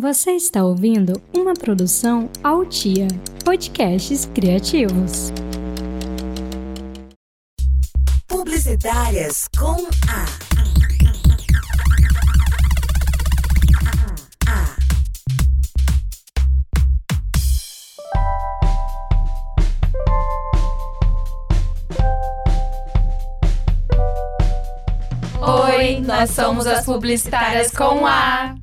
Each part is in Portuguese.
Você está ouvindo uma produção Altia, podcasts criativos. Publicitárias com A. A. Oi, nós somos as publicitárias com A.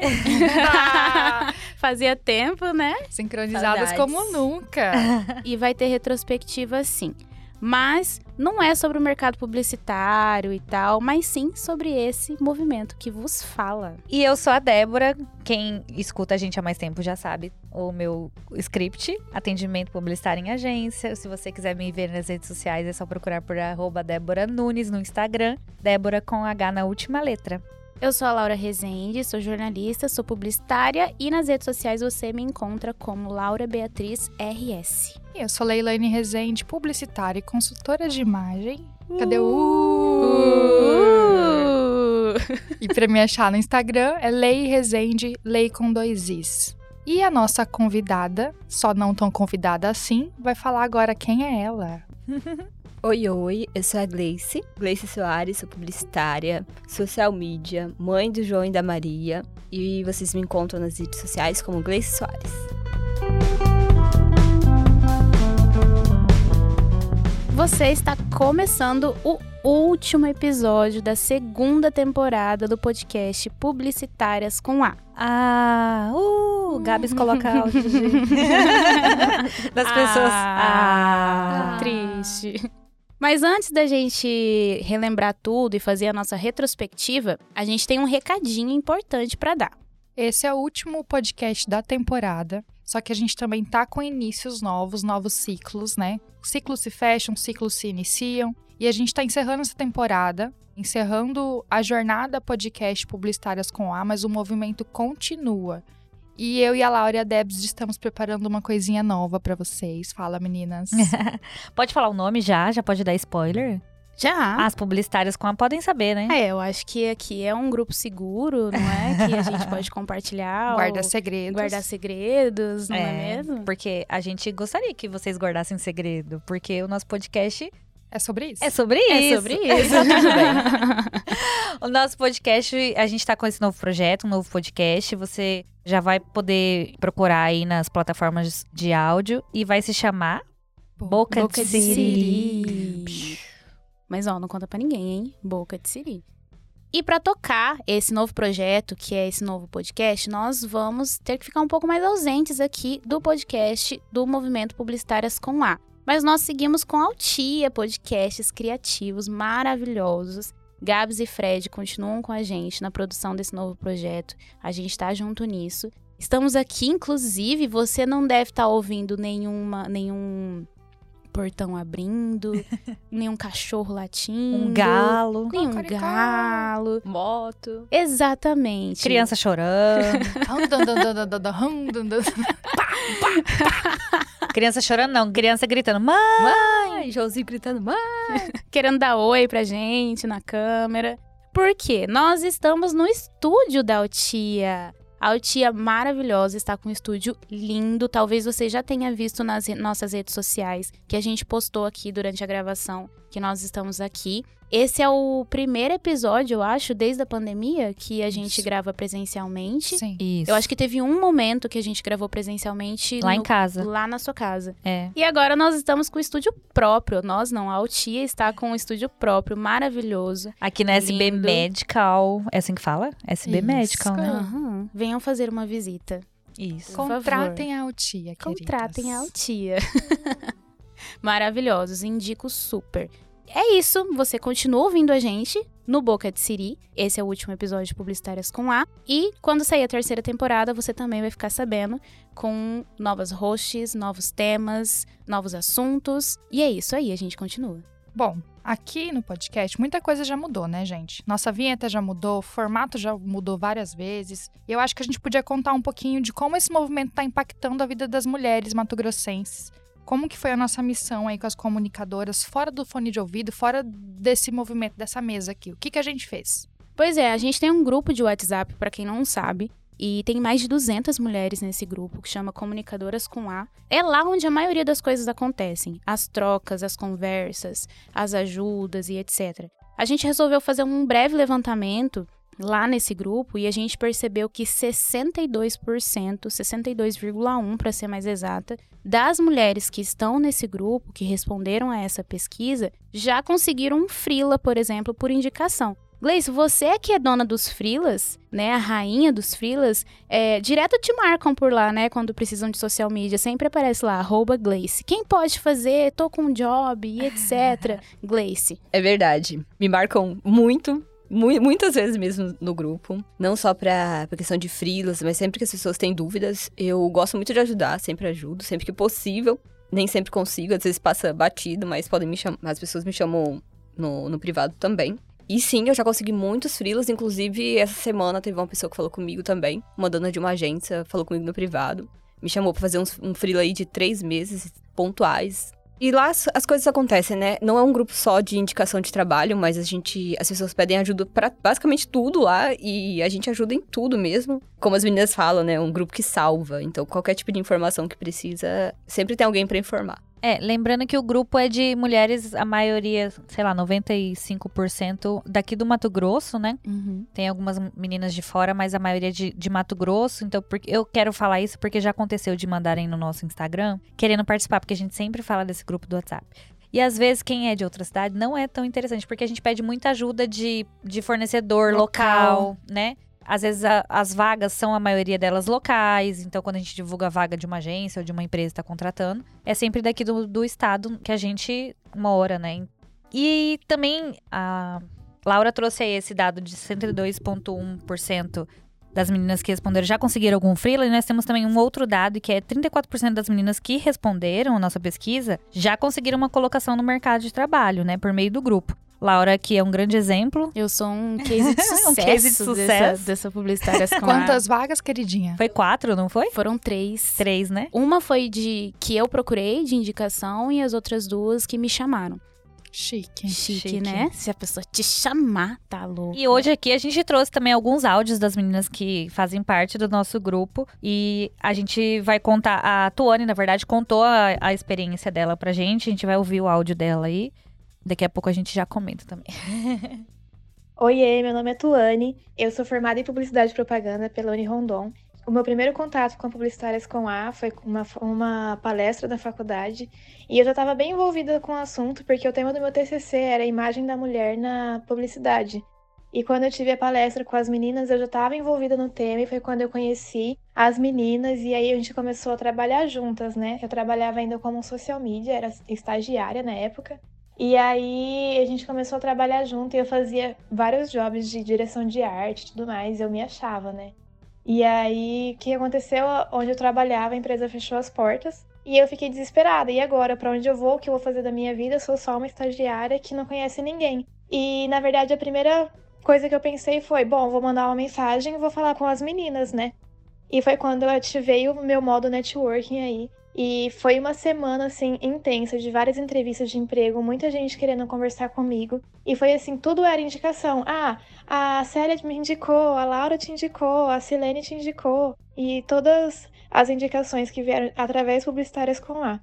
Fazia tempo, né? Sincronizadas Saudades. como nunca. E vai ter retrospectiva sim. Mas não é sobre o mercado publicitário e tal, mas sim sobre esse movimento que vos fala. E eu sou a Débora. Quem escuta a gente há mais tempo já sabe o meu script, atendimento publicitário em agência. Se você quiser me ver nas redes sociais, é só procurar por arroba Débora Nunes no Instagram. Débora com H na última letra. Eu sou a Laura Rezende, sou jornalista, sou publicitária e nas redes sociais você me encontra como Laura Beatriz RS. E eu sou Leilane Rezende, publicitária e consultora de imagem. Cadê o uh? E pra me achar no Instagram é Lei Rezende, Lei com dois Is. E a nossa convidada, só não tão convidada assim, vai falar agora quem é ela. Oi, oi, eu sou a Gleice, Gleice Soares, sou publicitária, social media, mãe do João e da Maria, e vocês me encontram nas redes sociais como Gleice Soares. Você está começando o último episódio da segunda temporada do podcast Publicitárias com A. Ah, uh, Gabs coloca áudio de- das pessoas. Ah, Ah. triste. Mas antes da gente relembrar tudo e fazer a nossa retrospectiva, a gente tem um recadinho importante para dar. Esse é o último podcast da temporada, só que a gente também tá com inícios novos, novos ciclos, né? Ciclos se fecham, ciclos se iniciam, e a gente tá encerrando essa temporada, encerrando a jornada podcast Publicitárias com A, mas o movimento continua. E eu e a Laura e a Debs estamos preparando uma coisinha nova pra vocês. Fala, meninas. Pode falar o nome já? Já pode dar spoiler? Já. As publicitárias com a podem saber, né? É, eu acho que aqui é um grupo seguro, não é? Que a gente pode compartilhar. Guarda ou segredos. Guardar segredos, não é, mesmo? Porque a gente gostaria que vocês guardassem segredo, porque o nosso podcast É sobre isso? é sobre É isso. sobre isso. Tá tudo bem. O nosso podcast, a gente tá com esse novo projeto, um novo podcast. Você já vai poder procurar aí nas plataformas de áudio e vai se chamar Boca, Boca de de Siri. Siri. Mas ó, não conta pra ninguém, hein? Boca de Siri. E pra tocar esse novo projeto, que é esse novo podcast, nós vamos ter que ficar um pouco mais ausentes aqui do podcast do Movimento Publicitárias com A. Mas nós seguimos com a Altia, podcasts criativos maravilhosos. Gabs e Fred continuam com a gente na produção desse novo projeto. A gente tá junto nisso. Estamos aqui, inclusive, você não deve estar ouvindo nenhuma, nenhum portão abrindo, nenhum cachorro latindo. Um galo, Nenhum Cocoricó. galo. Moto. Exatamente. criança chorando. Dun, dun, criança chorando não, criança gritando, mãe! Ai, Joãozinho gritando, mãe. Querendo dar oi pra gente na câmera. Por quê? Nós estamos no estúdio da Altia. A Altia maravilhosa está com um estúdio lindo. Talvez você já tenha visto nas nossas redes sociais que a gente postou aqui durante a gravação que nós estamos aqui. Esse é o primeiro episódio, eu acho, desde a pandemia que a gente Isso. grava presencialmente. Sim. Isso. Eu acho que teve um momento que a gente gravou presencialmente Lá em no- casa. lá na sua casa. É. E agora nós estamos com o estúdio próprio. Nós não, a Altia está com um estúdio próprio, maravilhoso. Aqui na SB Lindo. Medical. É assim que fala? SB Isso. Medical, né? Aham. Venham fazer uma visita. Isso. Contratem a Altia, queridas. Contratem a Altia. Maravilhosos, indico super. É isso, você continua ouvindo a gente no Boca de Siri. Esse é o último episódio de Publicitárias com A. E quando sair a terceira temporada, você também vai ficar sabendo com novas hosts, novos temas, novos assuntos. E é isso aí, a gente continua. Bom, aqui no podcast muita coisa já mudou, né, gente? Nossa vinheta já mudou, o formato já mudou várias vezes. E eu acho que a gente podia contar um pouquinho de como esse movimento está impactando a vida das mulheres matogrossenses. Como que foi a nossa missão aí com as comunicadoras, fora do fone de ouvido, fora desse movimento, dessa mesa aqui? O que, que a gente fez? Pois é, a gente tem um grupo de WhatsApp, pra quem não sabe, e tem mais de 200 mulheres nesse grupo que chama Comunicadoras com A. É lá onde a maioria das coisas acontecem, as trocas, as conversas, as ajudas e etc. A gente resolveu fazer um breve levantamento lá nesse grupo e a gente percebeu que 62%, 62,1 para ser mais exata, das mulheres que estão nesse grupo, que responderam a essa pesquisa, já conseguiram um frila, por exemplo, por indicação. Gleice, você é que é dona dos frilas, né? A rainha dos frilas, é, direto te marcam por lá, né? Quando precisam de social media, sempre aparece lá, arroba Gleice. Quem pode fazer? Tô com um job e etc. Gleice. É verdade. Me marcam muito, muitas vezes mesmo no grupo. Não só pra questão de frilas, mas sempre que as pessoas têm dúvidas, eu gosto muito de ajudar, sempre ajudo, sempre que possível. Nem sempre consigo, às vezes passa batido, mas podem me chamar. As pessoas me chamam no, no privado também. E sim, eu já consegui muitos frilas, inclusive essa semana teve uma pessoa que falou comigo também, uma dona de uma agência, falou comigo no privado. Me chamou para fazer um, um aí de três meses pontuais. E lá as, as, coisas acontecem, né? Não é um grupo só de indicação de trabalho, mas a gente. As pessoas pedem ajuda para basicamente tudo lá e a gente ajuda em tudo mesmo. Como as meninas falam, né? Um grupo que salva. Então, qualquer tipo de informação que precisa, sempre tem alguém para informar. É, lembrando que o grupo é de mulheres, a maioria, sei lá, 95% daqui do Mato Grosso, né? Uhum. Tem algumas meninas de fora, mas a maioria de, de Mato Grosso. Então, porque, eu quero falar isso porque já aconteceu de mandarem no nosso Instagram, querendo participar, porque a gente sempre fala desse grupo do WhatsApp. E às vezes quem é de outra cidade não é tão interessante, porque a gente pede muita ajuda de, de fornecedor local, local né? Às vezes a, as vagas são a maioria delas locais, então quando a gente divulga a vaga de uma agência ou de uma empresa que está contratando, é sempre daqui do, do estado que a gente mora, né? E também a Laura trouxe aí esse dado de 102,1% das meninas que responderam já conseguiram algum freela, e nós temos também um outro dado que é 34% das meninas que responderam a nossa pesquisa já conseguiram uma colocação no mercado de trabalho, né, por meio do grupo. Laura, que é um grande exemplo. Eu sou um case de sucesso, um case de sucesso. Dessa, dessa publicitária. Quantas vagas, queridinha? Foi quatro, não foi? Foram três. Três, né? Uma foi de que eu procurei, de indicação, e as outras duas que me chamaram. Chique. Chique. Chique, né? Se a pessoa te chamar, tá louco. E hoje aqui a gente trouxe também alguns áudios das meninas que fazem parte do nosso grupo. E a gente vai contar. A Tuane, na verdade, contou a, a experiência dela pra gente. A gente vai ouvir o áudio dela aí. Daqui a pouco a gente já comenta também. Oiê, meu nome é Tuane, eu sou formada em Publicidade e Propaganda pela Unirondon. O meu primeiro contato com Publicitárias com A foi uma, uma palestra da faculdade e eu já estava bem envolvida com o assunto porque o tema do meu TCC era a imagem da mulher na publicidade. E quando eu tive a palestra com as meninas, eu já estava envolvida no tema e foi quando eu conheci as meninas e aí a gente começou a trabalhar juntas, né? Eu trabalhava ainda como social media, era estagiária na época. E aí a gente começou a trabalhar junto e eu fazia vários jobs de direção de arte e tudo mais, eu me achava, né? E aí o que aconteceu? Onde eu trabalhava, a empresa fechou as portas e eu fiquei desesperada. E agora, para onde eu vou? O que eu vou fazer da minha vida? Eu sou só uma estagiária que não conhece ninguém. E na verdade a primeira coisa que eu pensei foi: bom, vou mandar uma mensagem vou falar com as meninas, né? E foi quando eu ativei o meu modo networking aí. E foi uma semana assim intensa de várias entrevistas de emprego, muita gente querendo conversar comigo. E foi assim, tudo era indicação. Ah, a Célia me indicou, a Laura te indicou, a Silene te indicou. E todas as indicações que vieram através publicitárias com A.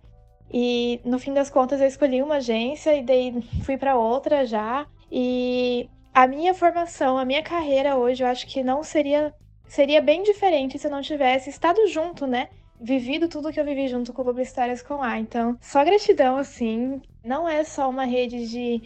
E no fim das contas eu escolhi uma agência e daí fui para outra já. E a minha formação, a minha carreira hoje, eu acho que não seria seria bem diferente se eu não tivesse estado junto, né? Vivido tudo que eu vivi junto com Publicitárias com A. Então, só gratidão, assim. Não é só uma rede de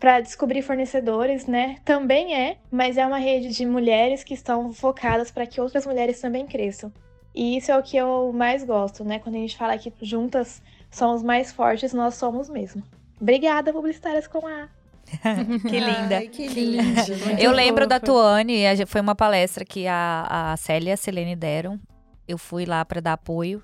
para descobrir fornecedores, né? Também é, mas é uma rede de mulheres que estão focadas para que outras mulheres também cresçam. E isso é o que eu mais gosto, né? Quando a gente fala que juntas somos mais fortes, nós somos mesmo. Obrigada, Publicitárias com A. que linda. Ai, que linda. eu lembro da Tuane, foi uma palestra que a, a Célia e a Selene deram eu fui lá para dar apoio.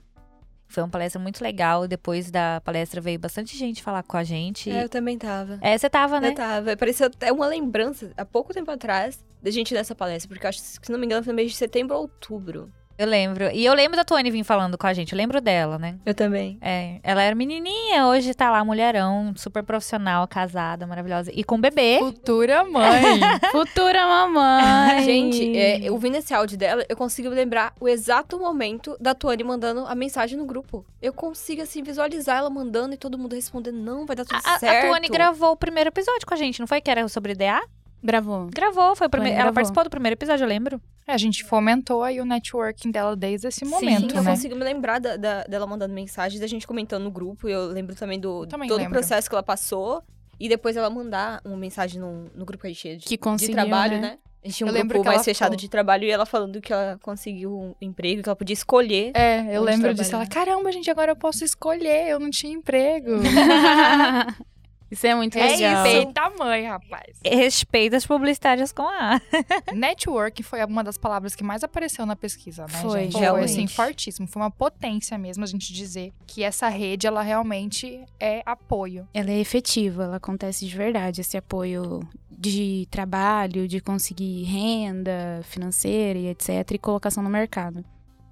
Foi uma palestra muito legal. Depois da palestra veio bastante gente falar com a gente. É, eu também tava. É, você tava, né? Eu tava. Pareceu até uma lembrança, há pouco tempo atrás, da gente nessa palestra. Porque eu acho que, se não me engano, foi no mês de setembro ou outubro. Eu lembro. E eu lembro da Tuane vir falando com a gente. Eu lembro dela, né? Eu também. É, ela era menininha, hoje tá lá, mulherão, super profissional, casada, maravilhosa. E com bebê. Futura mãe. Futura mamãe. Gente, é, eu vi nesse áudio dela, eu consigo lembrar o exato momento da Tuane mandando a mensagem no grupo. Eu consigo, assim, visualizar ela mandando e todo mundo respondendo, não, vai dar tudo A, a certo. Tuane gravou o primeiro episódio com a gente, não foi? Que era sobre DA? Gravou. Gravou, foi o primeiro. Ela gravou. participou do primeiro episódio, eu lembro. É, a gente fomentou aí o networking dela desde esse momento, Sim, eu né? consigo me lembrar da- da- dela mandando mensagens, da gente comentando no grupo. Eu lembro também do Também todo lembro. o processo que ela passou. E depois ela mandar uma mensagem no, no grupo que a gente tinha de, Que de trabalho, né? né? A gente tinha um Eu grupo mais fechado falou. de trabalho e ela falando que ela conseguiu um emprego, que ela podia escolher. É, eu lembro disso. Ela, caramba, gente, agora eu posso escolher, eu não tinha emprego. Isso é muito é legal. isso, eita mãe, rapaz. Respeita as publicitárias com a. Network foi uma das palavras que mais apareceu na pesquisa, né, Foi, gente? Foi, assim, fortíssimo. Foi uma potência mesmo a gente dizer que essa rede, ela realmente é apoio. Ela é efetiva, ela acontece de verdade, esse apoio de trabalho, de conseguir renda financeira e etc, e colocação no mercado.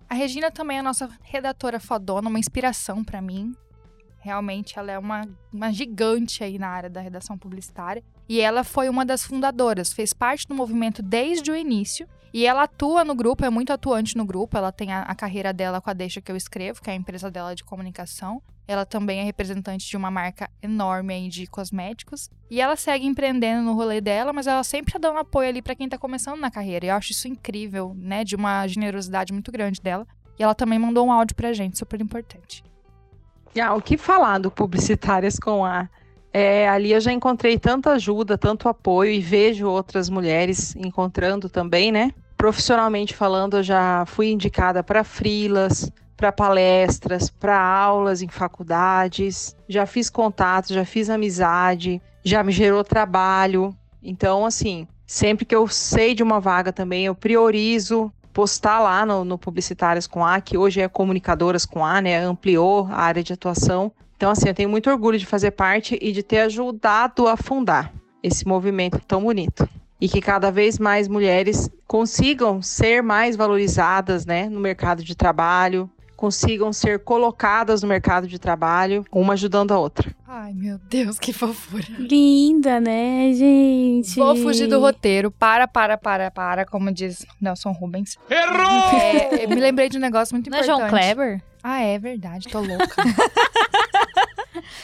A Regina também é a nossa redatora fodona, uma inspiração pra mim. Realmente, ela é uma, uma gigante aí na área da redação publicitária. E ela foi uma das fundadoras, fez parte do movimento desde o início. E ela atua no grupo, é muito atuante no grupo. Ela tem a, a carreira dela com a Deixa Que Eu Escrevo, que é a empresa dela de comunicação. Ela também é representante de uma marca enorme aí de cosméticos. E ela segue empreendendo no rolê dela, mas ela sempre tá dando apoio ali pra quem tá começando na carreira. E eu acho isso incrível, né? De uma generosidade muito grande dela. E ela também mandou um áudio pra gente, super importante. Ah, o que falar do Publicitárias com A? É, ali eu já encontrei tanta ajuda, tanto apoio e vejo outras mulheres encontrando também, né? Profissionalmente falando, eu já fui indicada para frilas, para palestras, para aulas em faculdades, já fiz contato, já fiz amizade, já me gerou trabalho. Então, assim, sempre que eu sei de uma vaga também, eu priorizo postar lá no, no Publicitárias com A, que hoje é Comunicadoras com A, né? Ampliou a área de atuação. Então, assim, eu tenho muito orgulho de fazer parte e de ter ajudado a fundar esse movimento tão bonito. E que cada vez mais mulheres consigam ser mais valorizadas, né, no mercado de trabalho, consigam ser colocadas no mercado de trabalho, uma ajudando a outra. Ai, meu Deus, que fofura. Linda, né, gente? Vou fugir do roteiro. Para, para, para, para, como diz Nelson Rubens. Errou! É, eu me lembrei de um negócio muito Não é importante. João Kleber? Ah, é verdade, tô louca.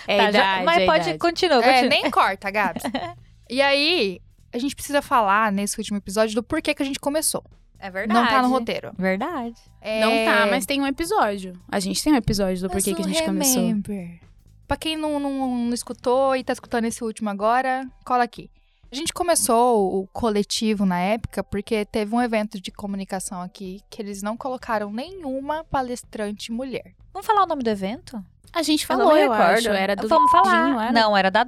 É Tá, já- idade, mas é pode idade. continuar, é, nem corta, Gabs. E aí, a gente precisa falar nesse último episódio do porquê que a gente começou. É verdade. Não tá no roteiro. Verdade. É... Não tá, mas tem um episódio. A gente tem um episódio do porquê que a gente começou. Remember. Pra quem não, não, não escutou e tá escutando esse último agora, cola aqui. A gente começou o coletivo na época porque teve um evento de comunicação aqui que eles não colocaram nenhuma palestrante mulher. Vamos falar o nome do evento? A gente Eu não falou, me eu, recordo. acho. Era do Vamos falar. Dinho, era? Não, era da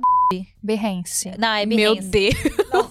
Behance. Não, é Meu Behance. Deus.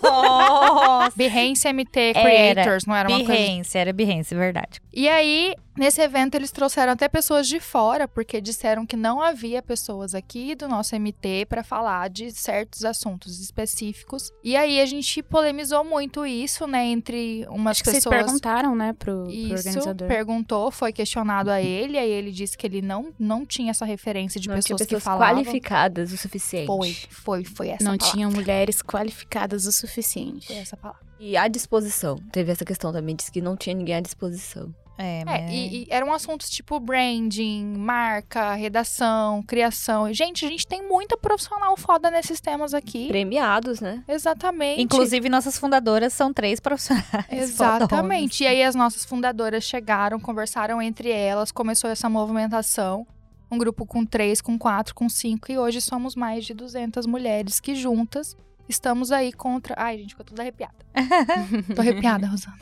Nossa. Behance MT Era. Creators, não era uma coisa Behance, era Behance, verdade. E aí, nesse evento, eles trouxeram até pessoas de fora, porque disseram que não havia pessoas aqui do nosso MT para falar de certos assuntos específicos. E aí a gente polemizou muito isso, né, entre umas Acho que vocês pessoas. perguntaram, né, pro, pro Isso, organizador. perguntou, foi questionado a ele, aí ele disse que ele não, não tinha essa referência de Não tinha pessoas, que pessoas falavam. qualificadas o suficiente. Foi, foi, foi essa Não palavra. tinham mulheres qualificadas o suficiente. Foi essa palavra. E à disposição. Teve essa questão também, disse que não tinha ninguém à disposição. É, É, mas... e, e eram assuntos tipo branding, marca, redação, criação. Gente, a gente tem muita profissional foda nesses temas aqui. Premiados, né? Exatamente. Inclusive, nossas fundadoras são três profissionais. Exatamente. E aí as nossas fundadoras chegaram, conversaram entre elas, começou essa movimentação. Um grupo com três, com quatro, com cinco. E hoje somos mais de 200 mulheres que juntas estamos aí contra... Ai, gente, ficou tudo arrepiada. Tô arrepiada, Rosana.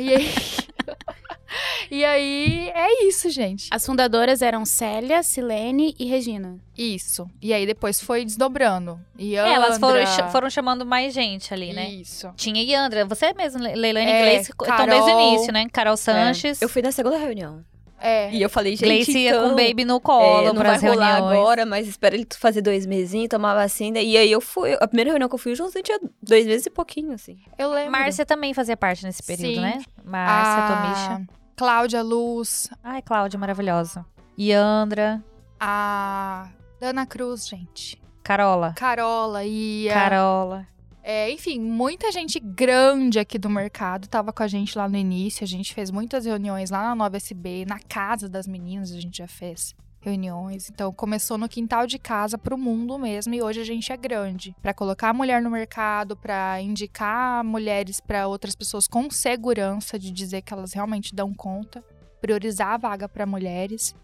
E aí... e aí, é isso, gente. As fundadoras eram Célia, Silene e Regina. Isso. E aí depois foi desdobrando. E É, elas foram, Andra- foram chamando mais gente ali, né? Isso. Tinha Yandra, você mesmo, Le- Leilani É, estão Carol. desde o início, né? Carol Sanches. Eu fui na segunda reunião. É. E eu falei, gente, Gleice ia então, com o baby no é, colo não pras vai rolar reuniões. agora, mas espera ele fazer dois mesinhos, tomar vacina. E aí eu fui, a primeira reunião que eu fui, o Joãozinho tinha dois meses e pouquinho, assim. Eu lembro. Márcia também fazia parte nesse período, Sim. né? Márcia, a... Tomisha. Cláudia Luz, Ai, Cláudia, maravilhosa. Yandra, a Dana Cruz, gente. Carola. Carola e Carola. É, enfim, muita gente grande aqui do mercado tava com a gente lá no início. A gente fez muitas reuniões lá na Nova SB, na casa das meninas a gente já fez reuniões. Então começou no quintal de casa pro mundo mesmo e hoje a gente é grande Pra colocar a mulher no mercado, pra indicar mulheres pra outras pessoas com segurança de dizer que elas realmente dão conta, priorizar a vaga pra mulheres.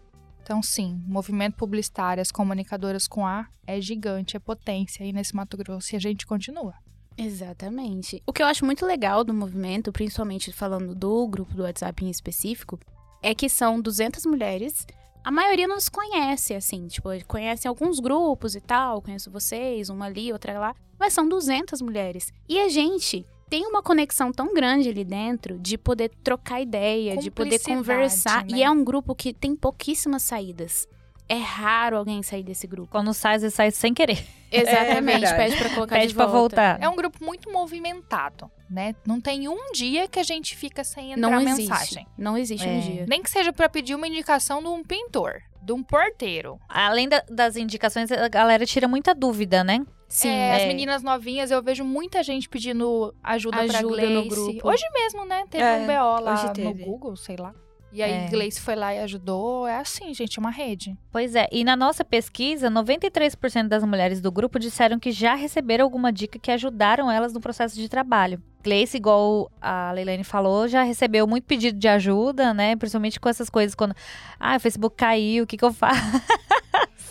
Então, sim, o movimento publicitário, as comunicadoras com A é gigante, é potência aí nesse Mato Grosso e a gente continua. Exatamente. O que eu acho muito legal do movimento, principalmente falando do grupo do WhatsApp em específico, é que são 200 mulheres. A maioria não se conhece, assim, tipo, conhecem alguns grupos e tal, conheço vocês, uma ali, outra lá, mas são 200 mulheres. E a gente tem uma conexão tão grande ali dentro de poder trocar ideia, de poder conversar. né? E é um grupo que tem pouquíssimas saídas. É raro alguém sair desse grupo. Quando sai, vezes sai sem querer. Exatamente, verdade. pede pra colocar Pede de pra volta. voltar. É um grupo muito movimentado, né? Não tem um dia que a gente fica sem entrar Não existe. mensagem. Não existe um É. dia. Nem que seja pra pedir uma indicação de um pintor, de um porteiro. Além da- das indicações, a galera tira muita dúvida, né? Sim, É, As é. meninas novinhas, eu vejo muita gente pedindo ajuda, pra Ajuda no Gleice. grupo. Hoje mesmo, né? Teve É, um BO lá hoje no. Google, sei lá. E aí É. Gleice foi lá e ajudou. É assim, gente, uma rede. Pois é, e na nossa pesquisa, 93% das mulheres do grupo disseram que já receberam alguma dica que ajudaram elas no processo de trabalho. Gleice, igual a Leilane falou, já recebeu muito pedido de ajuda, né? Principalmente com essas coisas quando, ah, o Facebook caiu, o que que eu faço?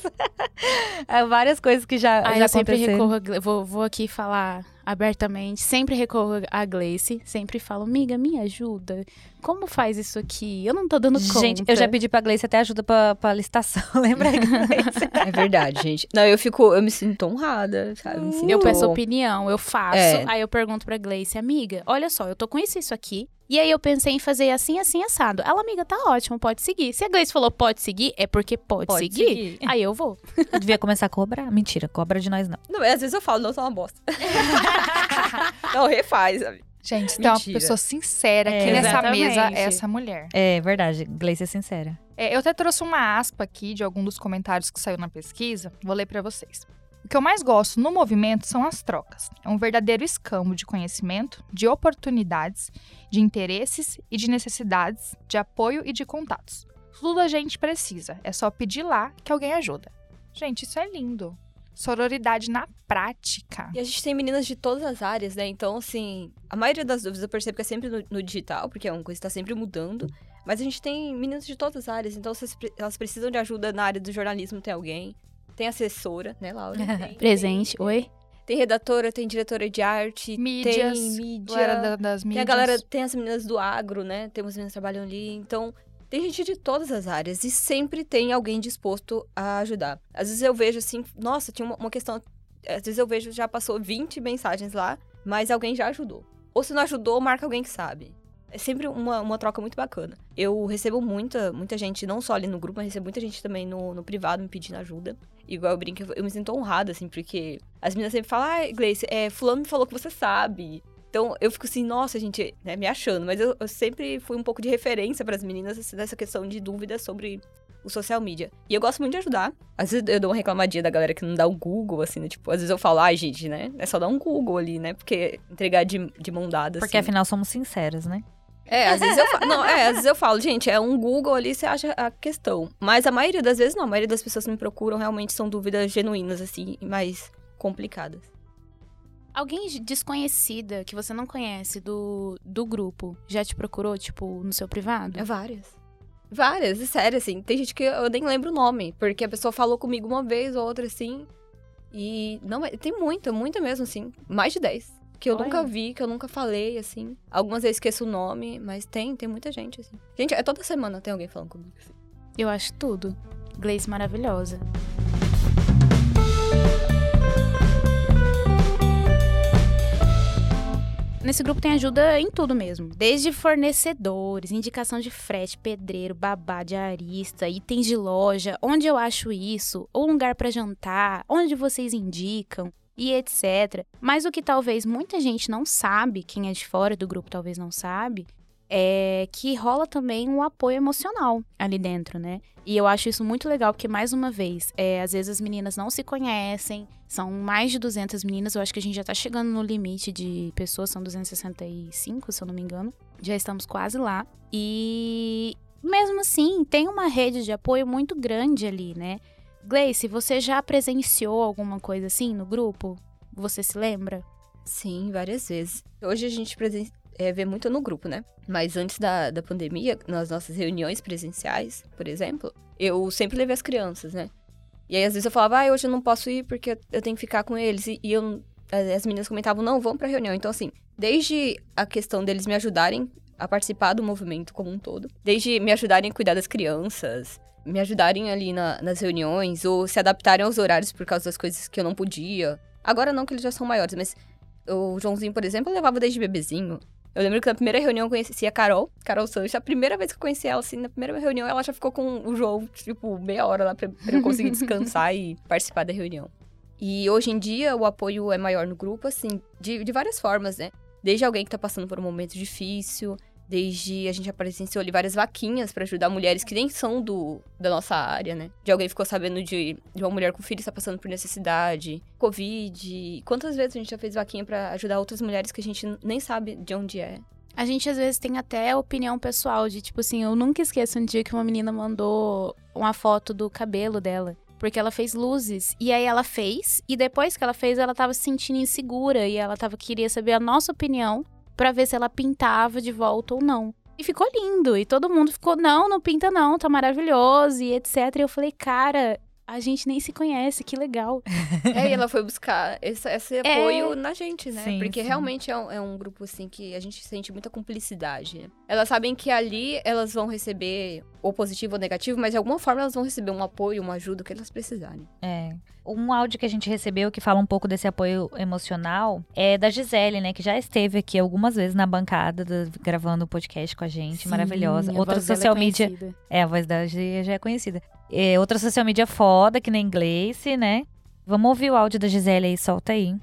É, várias coisas que já, Ah, já eu sempre recorro, a vou, vou aqui falar abertamente, sempre recorro a Gleice, sempre falo, amiga, me ajuda, como faz isso aqui? Eu não tô dando conta. Gente, eu já pedi pra Gleice até ajuda pra, pra licitação, lembra, Gleice? É verdade, gente. Não, eu fico, eu me sinto honrada, sabe? Me sinto... Eu peço opinião, eu faço, É. aí eu pergunto pra Gleice, amiga, olha só, eu tô com isso isso aqui, e aí eu pensei em fazer assim, assim, assado. Ela, amiga, tá ótimo, pode seguir. Se a Gleice falou pode seguir, é porque pode, Pode seguir. seguir. Aí eu vou. Eu devia começar a cobrar. Mentira, cobra de nós não. Não, às vezes eu falo, não, tá uma bosta. não, refaz, sabe? Gente, se tem uma Mentira. pessoa sincera aqui É, nessa exatamente. mesa, é essa mulher. É verdade, Gleice é sincera. É, eu até trouxe uma aspa aqui de algum dos comentários que saiu na pesquisa. Vou ler pra vocês. O que eu mais gosto no movimento são as trocas. É um verdadeiro escambo de conhecimento, de oportunidades, de interesses e de necessidades, de apoio e de contatos. Tudo a gente precisa, é só pedir lá que alguém ajuda. Gente, isso é lindo. Sororidade na prática. E a gente tem meninas de todas as áreas, né? Então, assim, a maioria das dúvidas eu percebo que é sempre no, no digital, porque é uma coisa que tá sempre mudando. Mas a gente tem meninas de todas as áreas, então se elas precisam de ajuda na área do jornalismo, tem alguém. Tem assessora, né, Laura? Tem- Presente, oi? Tem redatora, tem diretora de arte, Mídias, tem mídia. Galera da- das Tem mídias. a galera, tem as meninas do agro, né? Tem umas meninas que trabalham ali. Então, tem gente de todas as áreas e sempre tem alguém disposto a ajudar. Às vezes eu vejo assim, nossa, tinha uma, uma questão. Às vezes eu vejo, já passou 20 mensagens lá, mas alguém já ajudou. Ou se não ajudou, marca alguém que sabe. É sempre uma, uma troca muito bacana. Eu recebo muita, muita gente, não só ali no grupo, mas recebo muita gente também no, no privado me pedindo ajuda. Igual eu brinco, eu- me sinto honrada, assim, porque as meninas sempre falam, ah, Gleice, é, fulano me falou que você sabe. Então eu fico assim, nossa, gente, né, me achando. Mas eu, eu sempre fui um pouco de referência para as meninas assim, dessa questão de dúvidas sobre o social media. E eu gosto muito de ajudar. Às vezes eu dou uma reclamadinha da galera que não dá o Google, assim, né? Tipo, às vezes eu falo, ai, gente, né? É só dar um Google ali, né? Porque entregar de, de mão dada, Porque assim. afinal somos sinceras, né? É, às vezes eu falo. Não, é, às vezes eu falo, gente, é um Google ali, você acha a questão. Mas a maioria das vezes não. A maioria das pessoas que me procuram realmente são dúvidas genuínas, assim, mais complicadas. Alguém desconhecida que você não conhece do, do grupo já te procurou, tipo, no seu privado? É várias. Várias, é sério, assim. Tem gente que eu nem lembro o nome, porque a pessoa falou comigo uma vez ou outra, assim. E não, é- tem muita, muita mesmo, assim. Mais de 10. Que eu Olha. nunca vi, que eu nunca falei, assim. Algumas vezes esqueço o nome, mas tem, tem muita gente, assim. Gente, é toda semana tem alguém falando comigo, assim. Eu acho tudo. Gleice maravilhosa. Nesse grupo tem ajuda em tudo mesmo. Desde fornecedores, indicação de frete, pedreiro, babá, diarista, itens de loja, onde eu acho isso, ou lugar pra jantar, onde vocês indicam e etc. Mas o que talvez muita gente não sabe, quem é de fora do grupo talvez não sabe, é que rola também um apoio emocional ali dentro, né? E eu acho isso muito legal, porque, mais uma vez, é, às vezes as meninas não se conhecem, são mais de 200 meninas, eu acho que a gente já tá chegando no limite de pessoas, são 265, se eu não me engano. Já estamos quase lá. E mesmo assim, tem uma rede de apoio muito grande ali, né? Gleice, você já presenciou alguma coisa assim no grupo? Você se lembra? Sim, várias vezes. Hoje a gente presen é, vê muito no grupo, né? Mas antes da, da pandemia, nas nossas reuniões presenciais, por exemplo, eu sempre levei as crianças, né? E aí, às vezes, eu falava, ah, hoje eu não posso ir porque eu tenho que ficar com eles. E, e eu, as meninas comentavam, não, vamos pra reunião. Então, assim, desde a questão deles me ajudarem a participar do movimento como um todo, desde me ajudarem a cuidar das crianças, me ajudarem ali na, nas reuniões, ou se adaptarem aos horários por causa das coisas que eu não podia. Agora não, que eles já são maiores, mas o Joãozinho, por exemplo, eu levava desde bebezinho. Eu lembro que na primeira reunião eu conheci a Carol, Carol Sanches. A primeira vez que eu conheci ela, assim, na primeira reunião, ela já ficou com o João, tipo, meia hora lá pra, pra eu conseguir descansar e participar da reunião. E hoje em dia o apoio é maior no grupo, assim, de, de várias formas, né? Desde alguém que tá passando por um momento difícil, Desde a gente já presenciou ali várias vaquinhas para ajudar mulheres que nem são do, da nossa área, né? De alguém ficou sabendo de, de uma mulher com filho está passando por necessidade, Covid. Quantas vezes a gente já fez vaquinha para ajudar outras mulheres que a gente nem sabe de onde é? A gente às vezes tem até opinião pessoal de tipo assim, eu nunca esqueço um dia que uma menina mandou uma foto do cabelo dela porque ela fez luzes. E aí ela fez, e depois que ela fez, ela tava se sentindo insegura e ela tava queria saber a nossa opinião para ver se ela pintava de volta ou não. E ficou lindo. E todo mundo ficou, não, não pinta não, tá maravilhoso e etc. E eu falei, cara, a gente nem se conhece, que legal. é, e ela foi buscar esse, esse é. apoio é... na gente, né? Sim, Porque sim. realmente é um, é um, grupo, assim, que a gente sente muita cumplicidade. Elas sabem que ali elas vão receber ou positivo ou negativo, mas de alguma forma elas vão receber um apoio, uma ajuda, o que elas precisarem. É. Um áudio que a gente recebeu que fala um pouco desse apoio emocional é da Gisele, né? Que já esteve aqui algumas vezes na bancada do, gravando o podcast com a gente. Sim, maravilhosa. Outra social é media. É, a voz da G já é conhecida. É, outra social media foda, que nem inglês, né? Vamos ouvir o áudio da Gisele aí, solta aí.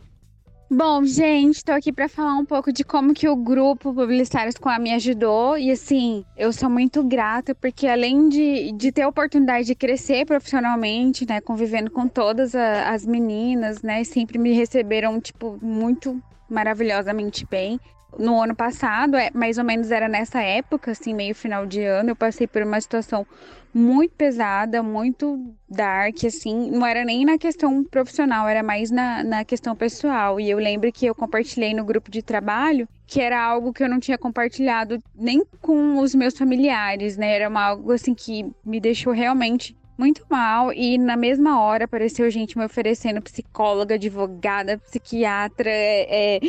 Bom, gente, tô aqui para falar um pouco de como que o grupo Publicitários com a me ajudou. E assim, eu sou muito grata, porque além de, de ter a oportunidade de crescer profissionalmente, né, convivendo com todas a, as meninas, né, sempre me receberam, tipo, muito maravilhosamente bem no ano passado, é, mais ou menos era nessa época, assim, meio final de ano, eu passei por uma situação muito pesada, muito dark, assim, não era nem na questão profissional, era mais na, na questão pessoal. E eu lembro que eu compartilhei no grupo de trabalho que era algo que eu não tinha compartilhado nem com os meus familiares, né? Era uma, algo assim que me deixou realmente muito mal e na mesma hora apareceu gente me oferecendo psicóloga, advogada, psiquiatra, é,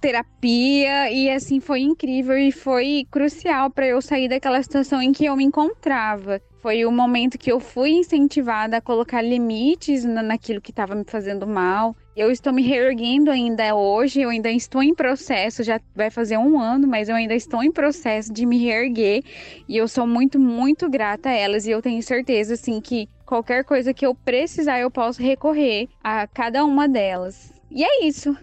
terapia e assim foi incrível e foi crucial para eu sair daquela situação em que eu me encontrava. Foi o momento que eu fui incentivada a colocar limites naquilo que estava me fazendo mal. Eu estou me reerguendo ainda hoje, eu ainda estou em processo, já vai fazer um ano, mas eu ainda estou em processo de me reerguer e eu sou muito, muito grata a elas e eu tenho certeza, assim, que qualquer coisa que eu precisar eu posso recorrer a cada uma delas. E é isso.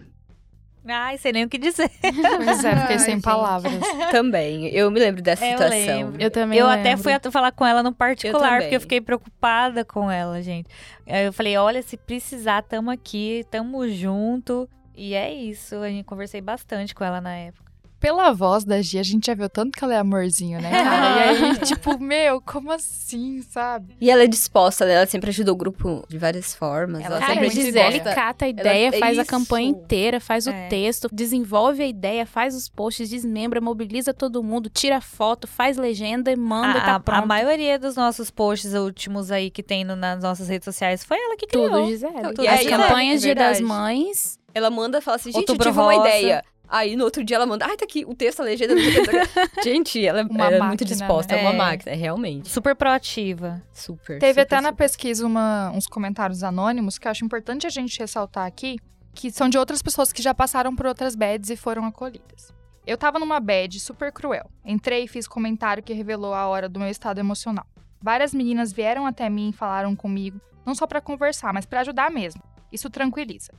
Ai, sei nem o que dizer. Pois é, fiquei Ai, sem gente. palavras. Também, eu me lembro dessa eu situação. Lembro. Eu também Eu lembro. até fui falar com ela no particular, eu porque eu fiquei preocupada com ela, gente. Eu falei, olha, se precisar, tamo aqui, tamo junto. E é isso, a gente conversei bastante com ela na época pela voz da Gia, a gente já viu tanto que ela é amorzinho, né, cara? e aí, tipo, meu, como assim, sabe? E ela é disposta, né? Ela sempre ajuda o grupo de várias formas. Ela, ela sempre Gisele cata a ideia, ela... faz Isso. a campanha inteira, faz é. o texto, desenvolve a ideia, faz os posts, desmembra, mobiliza todo mundo, tira foto, faz legenda e manda, a, tá pronto. A maioria dos nossos posts últimos aí que tem no, nas nossas redes sociais foi ela que criou. Tudo, Gisele. Tudo. E as campanhas é de das Mães... Ela manda e fala assim, gente, Outubro eu tive uma ideia. Aí no outro dia ela manda, ai, tá aqui o texto, a legenda. Gente, ela, uma ela é muito disposta, né? é uma máquina, realmente. Super proativa. Super. Teve super, até super. na pesquisa uma, uns comentários anônimos que eu acho importante a gente ressaltar aqui, que são de outras pessoas que já passaram por outras beds e foram acolhidas. Eu tava numa bed super cruel. Entrei e fiz comentário que revelou a hora do meu estado emocional. Várias meninas vieram até mim e falaram comigo, não só para conversar, mas para ajudar mesmo. Isso tranquiliza.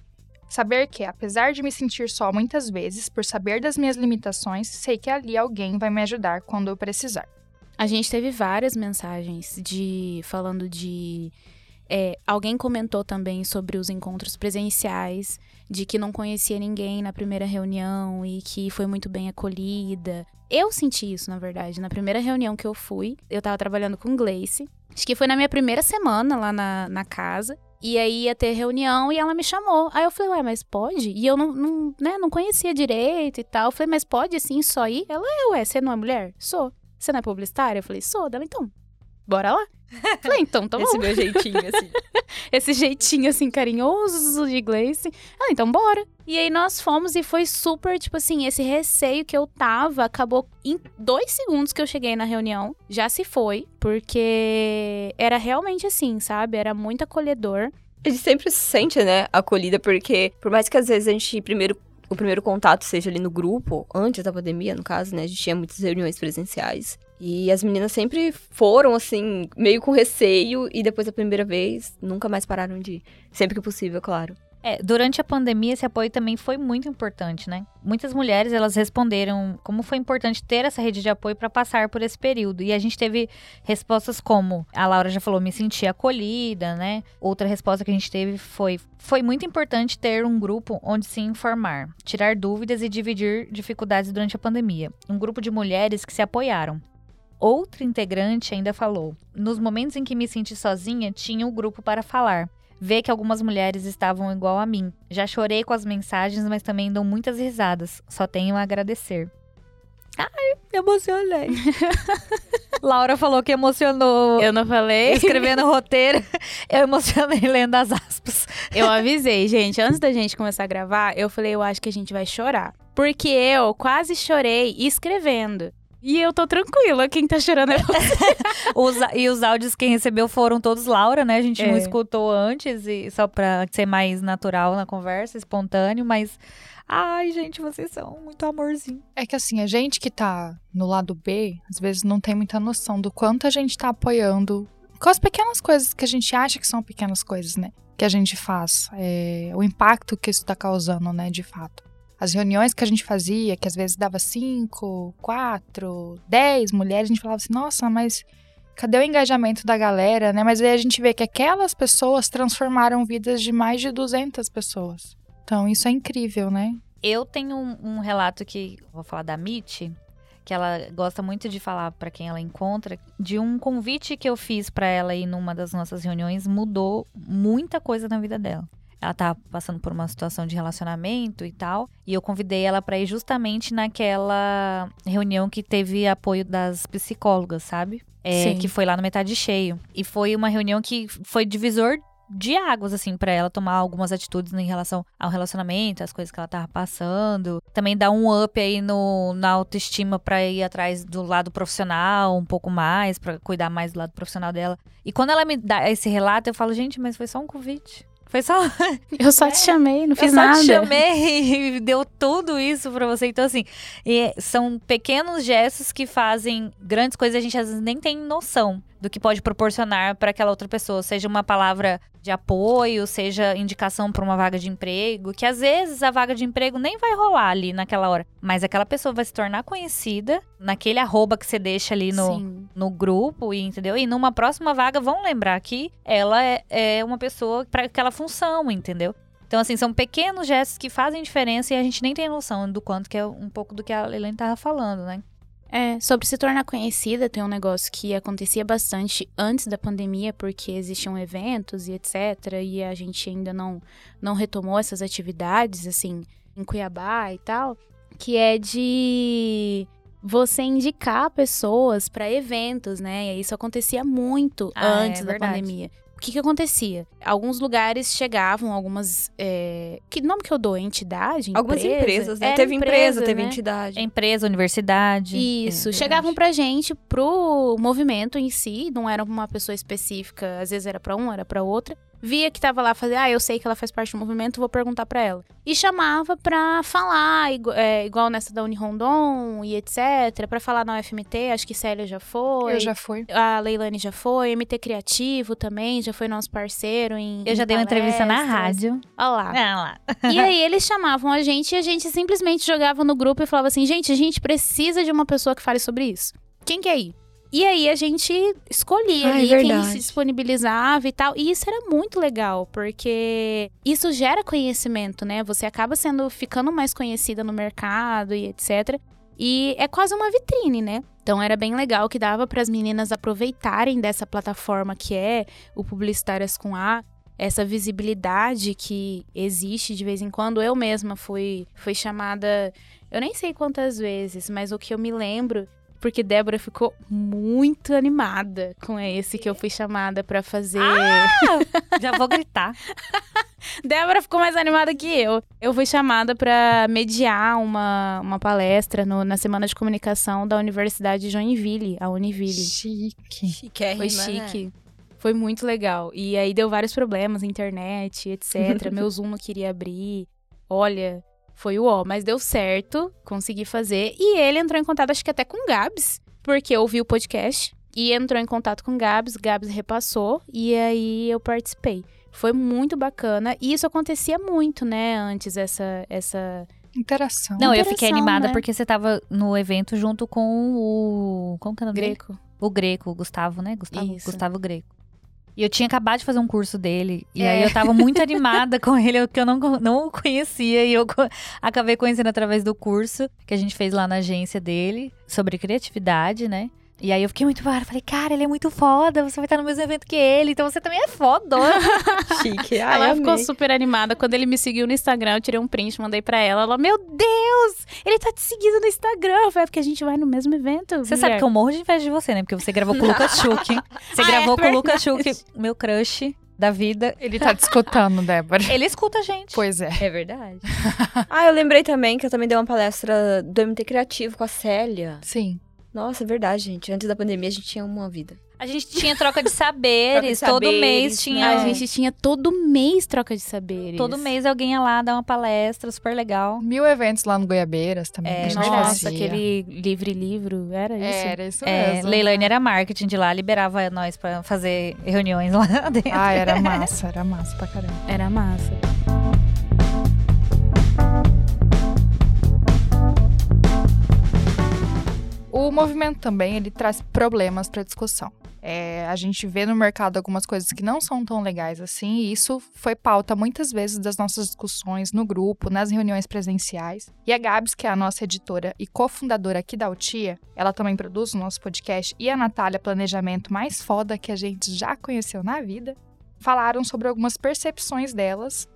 Saber que, apesar de me sentir só muitas vezes, por saber das minhas limitações, sei que ali alguém vai me ajudar quando eu precisar. A gente teve várias mensagens de falando de é, alguém comentou também sobre os encontros presenciais, de que não conhecia ninguém na primeira reunião e que foi muito bem acolhida. Eu senti isso, na verdade. Na primeira reunião que eu fui, eu tava trabalhando com Gleice. Acho que foi na minha primeira semana lá na, na casa. E aí ia ter reunião e ela me chamou. Aí eu falei, ué, mas pode? E eu não, não, né, não conhecia direito e tal. Eu falei, mas pode assim, só ir? Ela, é, ué, você não é mulher? Sou. Você não é publicitária? Eu falei, sou. Dela, então, bora lá. Falei, então, tá bom. Esse meu jeitinho, assim. Esse jeitinho, assim, carinhoso de Gleice. Ah, então bora. E aí nós fomos e foi super, tipo assim, esse receio que eu tava acabou em dois segundos que eu cheguei na reunião. Já se foi, porque era realmente assim, sabe? Era muito acolhedor. A gente sempre se sente, né, acolhida, porque por mais que às vezes a gente primeiro o primeiro contato seja ali no grupo, antes da pandemia, no caso, né? A gente tinha muitas reuniões presenciais. E as meninas sempre foram, assim, meio com receio, e depois da primeira vez, nunca mais pararam de ir. Sempre que possível, claro. É, durante a pandemia esse apoio também foi muito importante, né? Muitas mulheres elas responderam como foi importante ter essa rede de apoio para passar por esse período. E a gente teve respostas como a Laura já falou, me senti acolhida, né? Outra resposta que a gente teve foi foi muito importante ter um grupo onde se informar, tirar dúvidas e dividir dificuldades durante a pandemia. Um grupo de mulheres que se apoiaram. Outra integrante ainda falou: Nos momentos em que me senti sozinha, tinha o um grupo para falar ver que algumas mulheres estavam igual a mim. Já chorei com as mensagens, mas também dou muitas risadas. Só tenho a agradecer. Ai, emocionei. Laura falou que emocionou. Eu não falei. Escrevendo roteiro. Eu emocionei lendo as aspas. Eu avisei, gente. Antes da gente começar a gravar, eu falei, eu acho que a gente vai chorar. Porque eu quase chorei escrevendo. E eu tô tranquila, quem tá chorando é você. os, e os áudios quem recebeu foram todos Laura, né? A gente é. não escutou antes, e só pra ser mais natural na conversa, espontâneo, mas. Ai, gente, vocês são muito amorzinho. É que assim, a gente que tá no lado B, às vezes não tem muita noção do quanto a gente tá apoiando com as pequenas coisas que a gente acha que são pequenas coisas, né? Que a gente faz. É, o impacto que isso tá causando, né, de fato as reuniões que a gente fazia, que às vezes dava cinco, quatro, dez mulheres, a gente falava assim, nossa, mas cadê o engajamento da galera, né? Mas aí a gente vê que aquelas pessoas transformaram vidas de mais de 200 pessoas. Então, isso é incrível, né? Eu tenho um, um relato que, vou falar da Mitch, que ela gosta muito de falar para quem ela encontra, de um convite que eu fiz para ela ir numa das nossas reuniões, mudou muita coisa na vida dela ela tá passando por uma situação de relacionamento e tal. E eu convidei ela para ir justamente naquela reunião que teve apoio das psicólogas, sabe? É, que foi lá no metade cheio. E foi uma reunião que foi divisor de águas, assim, para ela tomar algumas atitudes em relação ao relacionamento, as coisas que ela tava passando. Também dar um up aí no, na autoestima pra ir atrás do lado profissional um pouco mais, para cuidar mais do lado profissional dela. E quando ela me dá esse relato, eu falo, gente, mas foi só um convite. Foi só. Eu só é. te chamei, não fiz nada. Eu só te chamei e deu tudo isso pra você. Então, assim, são pequenos gestos que fazem grandes coisas a gente às vezes nem tem noção do que pode proporcionar para aquela outra pessoa, seja uma palavra de apoio, seja indicação para uma vaga de emprego, que às vezes a vaga de emprego nem vai rolar ali naquela hora, mas aquela pessoa vai se tornar conhecida naquele arroba que você deixa ali no, no grupo, e, entendeu? E numa próxima vaga vão lembrar que ela é, é uma pessoa para aquela função, entendeu? Então, assim, são pequenos gestos que fazem diferença e a gente nem tem noção do quanto que é um pouco do que a Helene tava falando, né? É, sobre se tornar conhecida, tem um negócio que acontecia bastante antes da pandemia, porque existiam eventos e etc. E a gente ainda não, não retomou essas atividades, assim, em Cuiabá e tal, que é de você indicar pessoas para eventos, né? E isso acontecia muito ah, é antes é da pandemia que que acontecia? Alguns lugares chegavam, algumas. É, que nome que eu dou? Entidade? Empresa? Algumas empresas, né? teve empresa, empresa teve né? entidade. Empresa, universidade. Isso. É, chegavam pra gente, pro movimento em si, não era uma pessoa específica, às vezes era para um, era para outra via que tava lá fazer, ah, eu sei que ela faz parte do movimento, vou perguntar para ela. E chamava pra falar, igual, é, igual nessa da Unirondon e etc, para falar na UFMT, acho que Célia já foi. Eu já fui. A Leilane já foi, MT Criativo também, já foi nosso parceiro em Eu já em dei uma entrevista na rádio. Olha lá. Lá. E aí eles chamavam a gente e a gente simplesmente jogava no grupo e falava assim: gente, a gente precisa de uma pessoa que fale sobre isso. Quem quer ir? E aí a gente escolhia Ah, é ali quem verdade. se disponibilizava e tal. E isso era muito legal, porque isso gera conhecimento, né? Você acaba sendo ficando mais conhecida no mercado e etc. E é quase uma vitrine, né? Então era bem legal que dava para as meninas aproveitarem dessa plataforma que é o Publicitárias com A, essa visibilidade que existe de vez em quando. Eu mesma fui, fui chamada, eu nem sei quantas vezes, mas o que eu me lembro, porque Débora ficou muito animada com esse que eu fui chamada para fazer. Já vou gritar. Débora ficou mais animada que eu. Eu fui chamada para mediar uma, uma palestra no- na Semana de Comunicação da Universidade de Joinville, a Univille. Chique. Chiquérrima, Foi né? chique. Foi muito legal. E aí deu vários problemas, internet, etc. Meu Zoom não queria abrir. Olha, foi o ó, mas deu certo, consegui fazer. E ele entrou em contato, acho que até com o Gabs, porque ouviu o podcast. E entrou em contato com o Gabs, Gabs repassou, e aí eu participei. Foi muito bacana. E isso acontecia muito, né, antes, essa. essa... Interação. Não, eu fiquei Interação, animada né? porque você tava no evento junto com o. Como que é o nome dele? Greco. O Greco, o Gustavo, né? Gustavo, Isso. Gustavo Greco. E eu tinha acabado de fazer um curso dele. E É. aí eu tava muito animada com ele, que eu não, não o conhecia. E eu acabei conhecendo através do curso que a gente fez lá na agência dele, sobre criatividade, né? E aí eu fiquei muito barra. Falei, cara, ele é muito foda, você vai estar no mesmo evento que ele, então você também é foda. Chique. Ai, ela ficou amei. super animada. Quando ele me seguiu no Instagram, eu tirei um print, mandei pra ela. Ela, meu Deus, ele tá te seguindo no Instagram. Eu falei, "É porque a gente vai no mesmo evento. Você sabe que eu morro de inveja de você, né? Porque você gravou com o Lucas Schuch. Você Ah, é gravou com o Lucas. Schuch, meu crush da vida. Ele tá te escutando, Débora. Ele escuta a gente. Pois é. É verdade. ah, eu lembrei também que eu também dei uma palestra do MT Criativo com a Célia. Sim. Nossa, é verdade, gente. Antes da pandemia a gente tinha uma vida. A gente tinha troca de saberes, Troca de todo saberes, mês tinha. A gente tinha todo mês troca de saberes. Todo mês alguém ia lá dar uma palestra super legal. Mil eventos lá no Goiabeiras também. É, que Nossa, fazia. aquele livre livro, era isso? Era isso É, mesmo. Leilane era marketing de lá, liberava nós pra fazer reuniões lá dentro. Ah, era massa, era massa pra caramba. Era massa. O movimento também, ele traz problemas para discussão. É, a gente vê no mercado algumas coisas que não são tão legais assim, e isso foi pauta muitas vezes das nossas discussões no grupo, nas reuniões presenciais. E a Gabs, que é a nossa editora e cofundadora aqui da Altia, ela também produz o nosso podcast, e a Natália, planejamento mais foda que a gente já conheceu na vida, falaram sobre algumas percepções delas.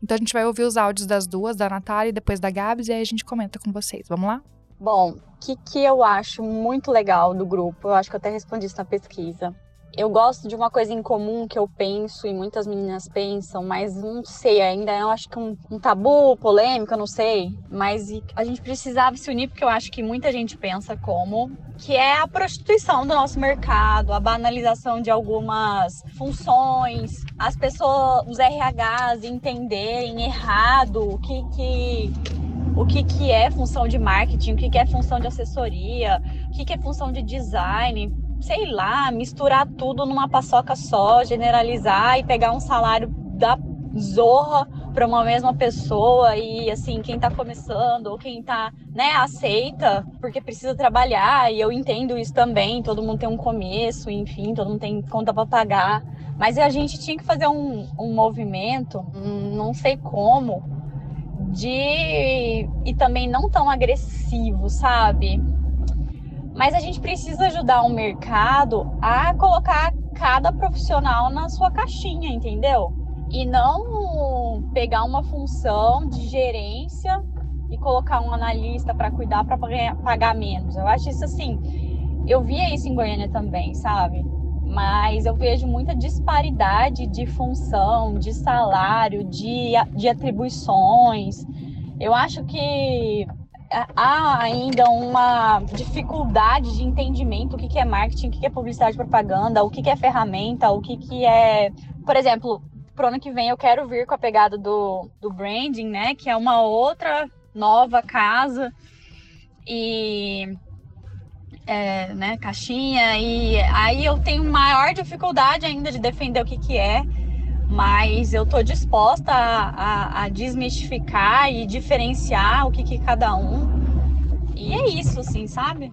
Então a gente vai ouvir os áudios das duas, da Natália e depois da Gabs, e aí a gente comenta com vocês. Vamos lá? Bom, o que, que eu acho muito legal do grupo, eu acho que eu até respondi isso na pesquisa. Eu gosto de uma coisa em comum que eu penso e muitas meninas pensam, mas não sei ainda, eu acho que um, um tabu, polêmico, eu não sei. Mas a gente precisava se unir porque eu acho que muita gente pensa como, que é a prostituição do nosso mercado, a banalização de algumas funções, as pessoas, os RHs entenderem errado o que que o que, que é função de marketing, o que, que é função de assessoria, o que, que é função de design, sei lá, misturar tudo numa paçoca só, generalizar e pegar um salário da zorra para uma mesma pessoa e assim, quem tá começando ou quem tá, né, aceita porque precisa trabalhar e eu entendo isso também, todo mundo tem um começo, enfim, todo mundo tem conta para pagar, mas a gente tinha que fazer um, um movimento, não sei como, de e também não tão agressivo, sabe? Mas a gente precisa ajudar o mercado a colocar cada profissional na sua caixinha, entendeu? E não pegar uma função de gerência e colocar um analista para cuidar para pagar menos. Eu acho isso assim. Eu via isso em Goiânia também, sabe? Mas eu vejo muita disparidade de função, de salário, de, de atribuições. Eu acho que há ainda uma dificuldade de entendimento o que é marketing, o que é publicidade e propaganda, o que que é ferramenta, o que que é... Por exemplo, pro ano que vem eu quero vir com a pegada do, do branding, né? Que é uma outra nova casa. E é, né, caixinha, e aí eu tenho maior dificuldade ainda de defender o que, que é, mas eu tô disposta a, a, a desmistificar e diferenciar o que, que cada um. E é isso, assim, sabe?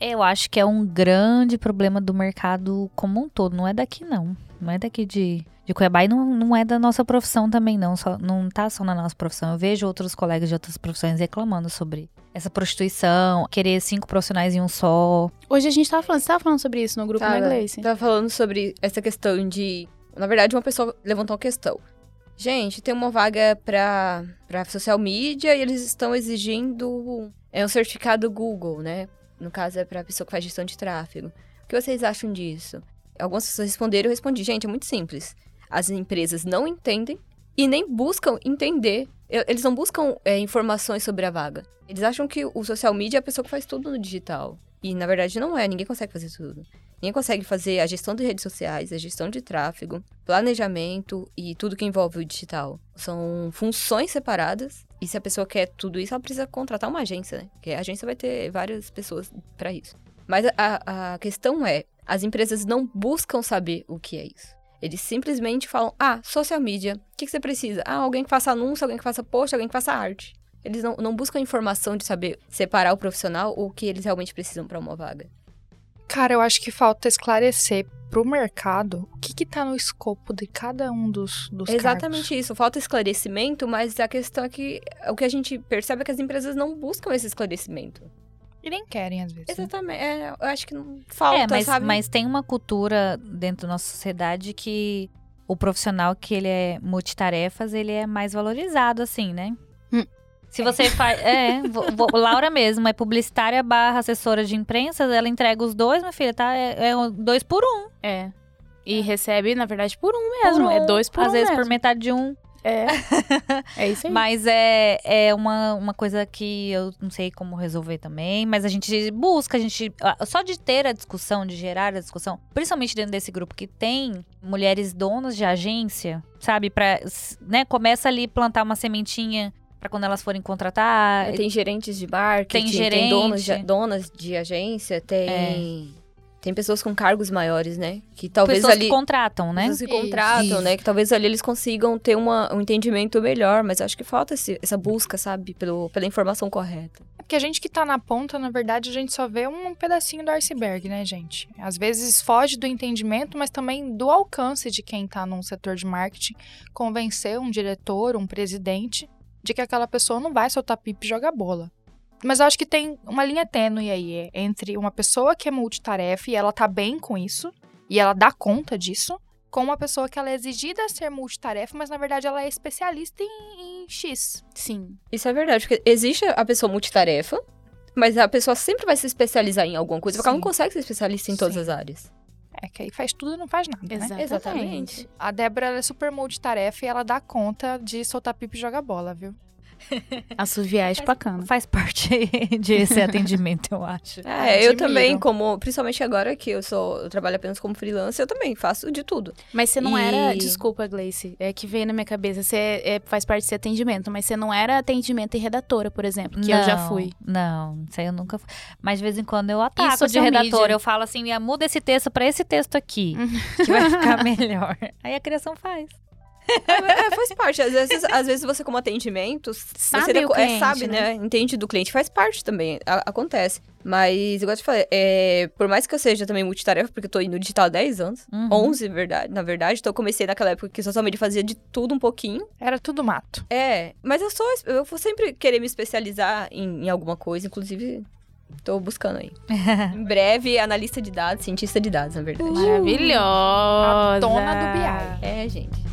Eu acho que é um grande problema do mercado como um todo, não é daqui não. Não é daqui de, de Cuiabá e não, não é da nossa profissão também, não. Só, não tá só na nossa profissão. Eu vejo outros colegas de outras profissões reclamando sobre essa prostituição, querer cinco profissionais em um só. Hoje a gente tava falando, você tava falando sobre isso no grupo, Tava, né, Gleice? Tava falando sobre essa questão de. Na verdade, uma pessoa levantou uma questão. Gente, tem uma vaga pra, pra social media e eles estão exigindo é um certificado Google, né? No caso, é pra pessoa que faz gestão de tráfego. O que vocês acham disso? Algumas pessoas responderam, eu respondi, gente, é muito simples. As empresas não entendem e nem buscam entender. Eles não buscam é, informações sobre a vaga. Eles acham que o social media é a pessoa que faz tudo no digital. E na verdade não é, ninguém consegue fazer tudo. Ninguém consegue fazer a gestão de redes sociais, a gestão de tráfego, planejamento e tudo que envolve o digital. São funções separadas. E se a pessoa quer tudo isso, ela precisa contratar uma agência, né? Porque a agência vai ter várias pessoas para isso. Mas a, a questão é, as empresas não buscam saber o que é isso. Eles simplesmente falam, ah, social media, o que, que você precisa? Ah, alguém que faça anúncio, alguém que faça post, alguém que faça arte. Eles não, não buscam informação de saber separar o profissional ou o que eles realmente precisam para uma vaga. Cara, eu acho que falta esclarecer pro mercado o que que tá no escopo de cada um dos, dos Exatamente cargos. isso. Falta esclarecimento, mas a questão é que o que a gente percebe é que as empresas não buscam esse esclarecimento. E nem querem, às vezes. né? Exatamente. É, eu acho que não falta, é, mas, sabe? mas tem uma cultura dentro da nossa sociedade que o profissional que ele é multitarefas, ele é mais valorizado, assim, né? Hum. Se você faz. É, vo- vo- Laura mesmo, é publicitária barra assessora de imprensa, ela entrega os dois, minha filha, tá? É, é dois por um. É. E recebe, na verdade, por um mesmo. Por É um, dois por Às um vezes mesmo. por metade de um. É. É isso aí. Mas é, é uma, uma coisa que eu não sei como resolver também, mas a gente busca, a gente. ah, Só de ter a discussão, de gerar a discussão, principalmente dentro desse grupo que tem mulheres donas de agência, sabe? Pra, né, começa ali plantar uma sementinha pra quando elas forem contratar. É, tem gerentes de marketing, Tem tem, gerente. donos, de, donas de agência, tem... Tem pessoas com cargos maiores, né? Que talvez pessoas ali... que contratam, né? Pessoas que Isso. contratam, Isso. né? Que talvez ali eles consigam ter uma, um entendimento melhor, mas acho que falta esse- essa busca, sabe? Pelo, pela informação correta. Porque a gente que tá na ponta, na verdade, a gente só vê um pedacinho do iceberg, né, gente? Às vezes foge do entendimento, mas também do alcance de quem tá num setor de marketing convencer um diretor, um presidente, de que aquela pessoa não vai soltar pipa e jogar bola. Mas eu acho que tem uma linha tênue aí é, entre uma pessoa que é multitarefa e ela tá bem com isso, e ela dá conta disso, com uma pessoa que ela é exigida a ser multitarefa, mas na verdade ela é especialista em, em X. Sim. Isso é verdade, porque existe a pessoa multitarefa, mas a pessoa sempre vai se especializar em alguma coisa, porque ela não Sim. consegue ser especialista em todas Sim. as áreas. É, que aí faz tudo e não faz nada, né? Exatamente. A Débora ela é super multitarefa e ela dá conta de soltar pipa e jogar bola, viu? Assoviar é bacana. Faz parte desse atendimento, eu acho. É, eu admiro. também, como, principalmente agora que eu sou, eu trabalho apenas como freelancer, eu também faço de tudo. Mas você não E- era. Desculpa, Gleice. É que veio na minha cabeça. Você é- faz parte desse atendimento, mas você não era atendimento e redatora, por exemplo, que eu já Não, fui. Não, isso aí eu nunca fui. Mas de vez em quando eu ataco de social redatora. media. Eu falo assim, "Ah, muda esse texto pra esse texto aqui, Uhum. que vai ficar melhor. Aí a criação faz. É, faz parte. Às vezes, às vezes você, como atendimento, Sabe você o é, cliente, sabe, né? né? Entende do cliente, faz parte também. a- acontece. Mas, igual eu te falei, é, por mais que eu seja também multitarefa, porque eu tô no digital há 10 anos, Uhum. 11, verdade, na verdade, então eu comecei naquela época que social media fazia de tudo um pouquinho. Era tudo mato. É, mas eu sou, eu vou sempre querer me especializar em, em alguma coisa, inclusive tô buscando aí. em breve, analista de dados, cientista de dados, na verdade. Maravilhosa. A dona do BI. É, gente.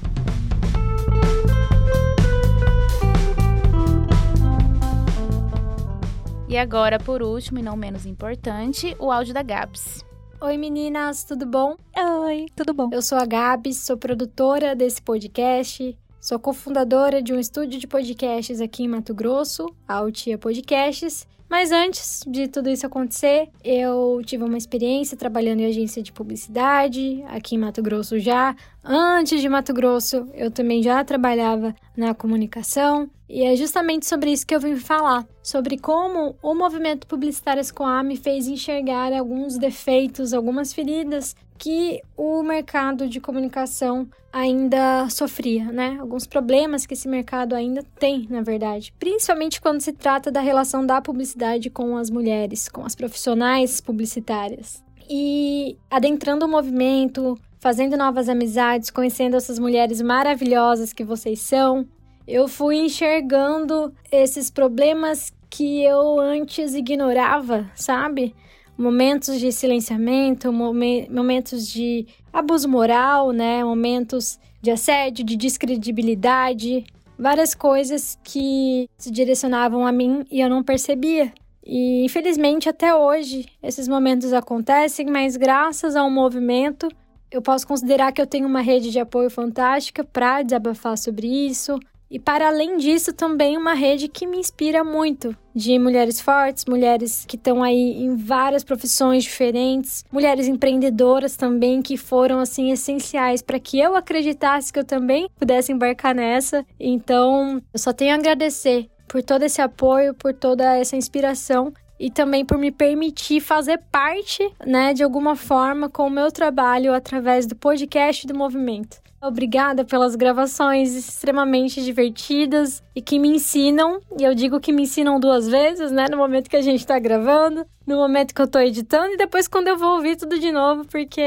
E agora, por último e não menos importante, o áudio da Gabs. Oi meninas, tudo bom? Oi, tudo bom? Eu sou a Gabs, sou produtora desse podcast, sou cofundadora de um estúdio de podcasts aqui em Mato Grosso, a Altia Podcasts. Mas antes de tudo isso acontecer, eu tive uma experiência trabalhando em agência de publicidade aqui em Mato Grosso já, Antes de Mato Grosso, eu também já trabalhava na comunicação e é justamente sobre isso que eu vim falar, sobre como o movimento Publicitárias com me fez enxergar alguns defeitos, algumas feridas que o mercado de comunicação ainda sofria, né? Alguns problemas que esse mercado ainda tem, na verdade, principalmente quando se trata da relação da publicidade com as mulheres, com as profissionais publicitárias. E adentrando o movimento, fazendo novas amizades, conhecendo essas mulheres maravilhosas que vocês são, eu fui enxergando esses problemas que eu antes ignorava, sabe? Momentos de silenciamento, momentos de abuso moral, né? Momentos de assédio, de descredibilidade, várias coisas que se direcionavam a mim e eu não percebia. E infelizmente até hoje esses momentos acontecem, mas graças ao movimento eu posso considerar que eu tenho uma rede de apoio fantástica para desabafar sobre isso, e para além disso, também uma rede que me inspira muito, de mulheres fortes, mulheres que estão aí em várias profissões diferentes, mulheres empreendedoras também que foram assim essenciais para que eu acreditasse que eu também pudesse embarcar nessa. Então, eu só tenho a agradecer por todo esse apoio, por toda essa inspiração e também por me permitir fazer parte, né, de alguma forma com o meu trabalho através do podcast do movimento. Obrigada pelas gravações extremamente divertidas e que me ensinam, e eu digo que me ensinam duas vezes, né? No momento que a gente tá gravando, no momento que eu tô editando e depois quando eu vou ouvir tudo de novo, porque